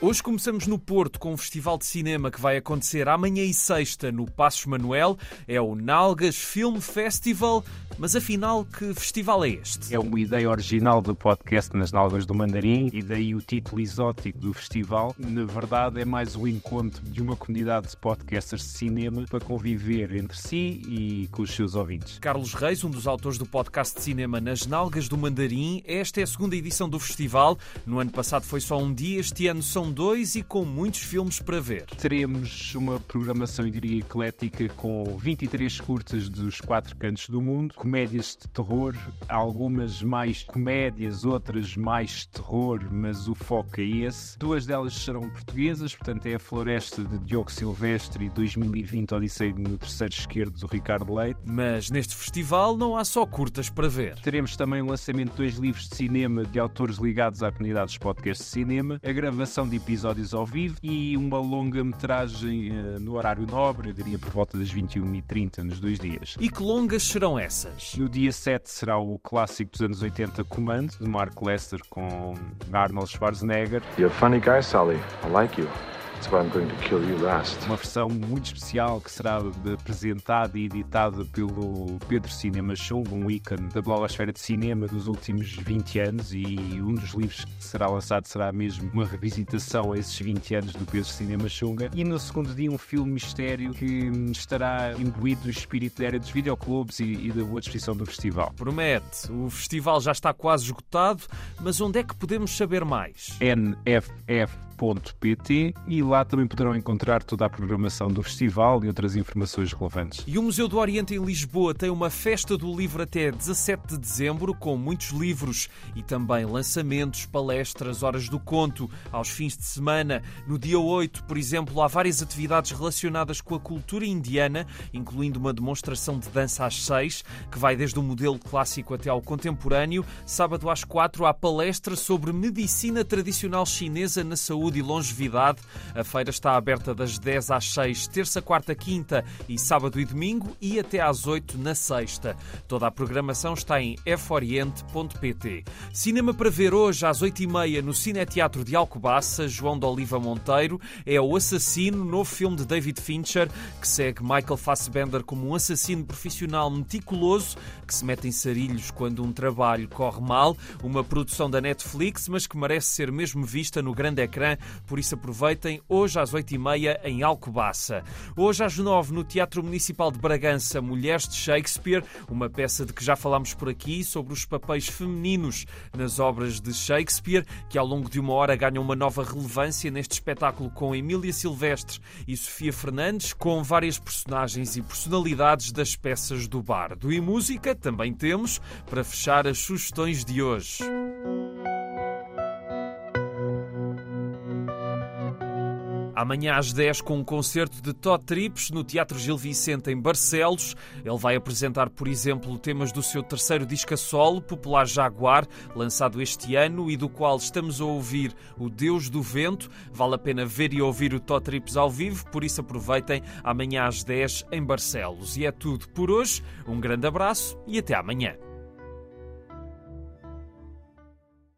Hoje começamos no Porto com um festival de cinema que vai acontecer amanhã e sexta no Passos Manuel. É o Nalgas Film Festival. Mas afinal, que festival é este? É uma ideia original do podcast Nas Nalgas do Mandarim e daí o título exótico do festival. Na verdade, é mais um encontro de uma comunidade de podcasters de cinema para conviver entre si e com os seus ouvintes. Carlos Reis, um dos autores do podcast de cinema Nas Nalgas do Mandarim. Esta é a segunda edição do festival. No ano passado foi só um dia, este ano são dois e com muitos filmes para ver. Teremos uma programação, eu diria, eclética com 23 curtas dos quatro cantos do mundo, comédias de terror, algumas mais comédias, outras mais terror, mas o foco é esse. Duas delas serão portuguesas, portanto é a Floresta de Diogo Silvestre e 2020 Odisseia no terceiro esquerdo do Ricardo Leite. Mas neste festival não há só curtas para ver. Teremos também o lançamento de dois livros de cinema de autores ligados à comunidade dos podcasts de cinema, a gravação de episódios ao vivo e uma longa-metragem uh, no horário nobre, eu diria por volta das 21h30 nos dois dias. E que longas serão essas? No dia 7 será o clássico dos anos 80 Comando, de Mark Lester com Arnold Schwarzenegger. You're a funny guy, Sally. I like you. That's why I'm going to kill you last. Uma versão muito especial que será apresentada e editada pelo Pedro Cinema Show, um ícone da blogosfera de cinema dos últimos 20 anos e um dos livros que será lançado será mesmo uma revisitação a esses 20 anos do Pedro Cinema Xunga. E no segundo dia um filme mistério que estará imbuído do espírito da era dos videoclubes e, e da boa disposição do festival. Promete, o festival já está quase esgotado, mas onde é que podemos saber mais? NFF pt e lá também poderão encontrar toda a programação do festival e outras informações relevantes. E o Museu do Oriente em Lisboa tem uma festa do livro até 17 de dezembro, com muitos livros e também lançamentos, palestras, horas do conto, aos fins de semana. No dia 8, por exemplo, há várias atividades relacionadas com a cultura indiana, incluindo uma demonstração de dança às 6, que vai desde o modelo clássico até ao contemporâneo. Sábado às 4 há palestra sobre medicina tradicional chinesa na saúde e longevidade. A feira está aberta das 10 às 6, terça, quarta, quinta e sábado e domingo e até às 8 na sexta. Toda a programação está em foriente.pt. Cinema para ver hoje às 8h30 no Cineteatro de Alcobaça. João de Oliva Monteiro é O Assassino, novo filme de David Fincher, que segue Michael Fassbender como um assassino profissional meticuloso que se mete em sarilhos quando um trabalho corre mal. Uma produção da Netflix, mas que merece ser mesmo vista no grande ecrã por isso aproveitem hoje às 8h30 em Alcobaça. Hoje às 9 no Teatro Municipal de Bragança, Mulheres de Shakespeare, uma peça de que já falámos por aqui sobre os papéis femininos nas obras de Shakespeare, que ao longo de uma hora ganham uma nova relevância neste espetáculo com Emília Silvestre e Sofia Fernandes, com várias personagens e personalidades das peças do bardo. E música também temos para fechar as sugestões de hoje. Amanhã às 10 com um concerto de Todd Trips no Teatro Gil Vicente em Barcelos. Ele vai apresentar, por exemplo, temas do seu terceiro disco a solo, Popular Jaguar, lançado este ano e do qual estamos a ouvir O Deus do Vento. Vale a pena ver e ouvir o Todd Trips ao vivo, por isso aproveitem amanhã às 10 em Barcelos. E é tudo por hoje. Um grande abraço e até amanhã.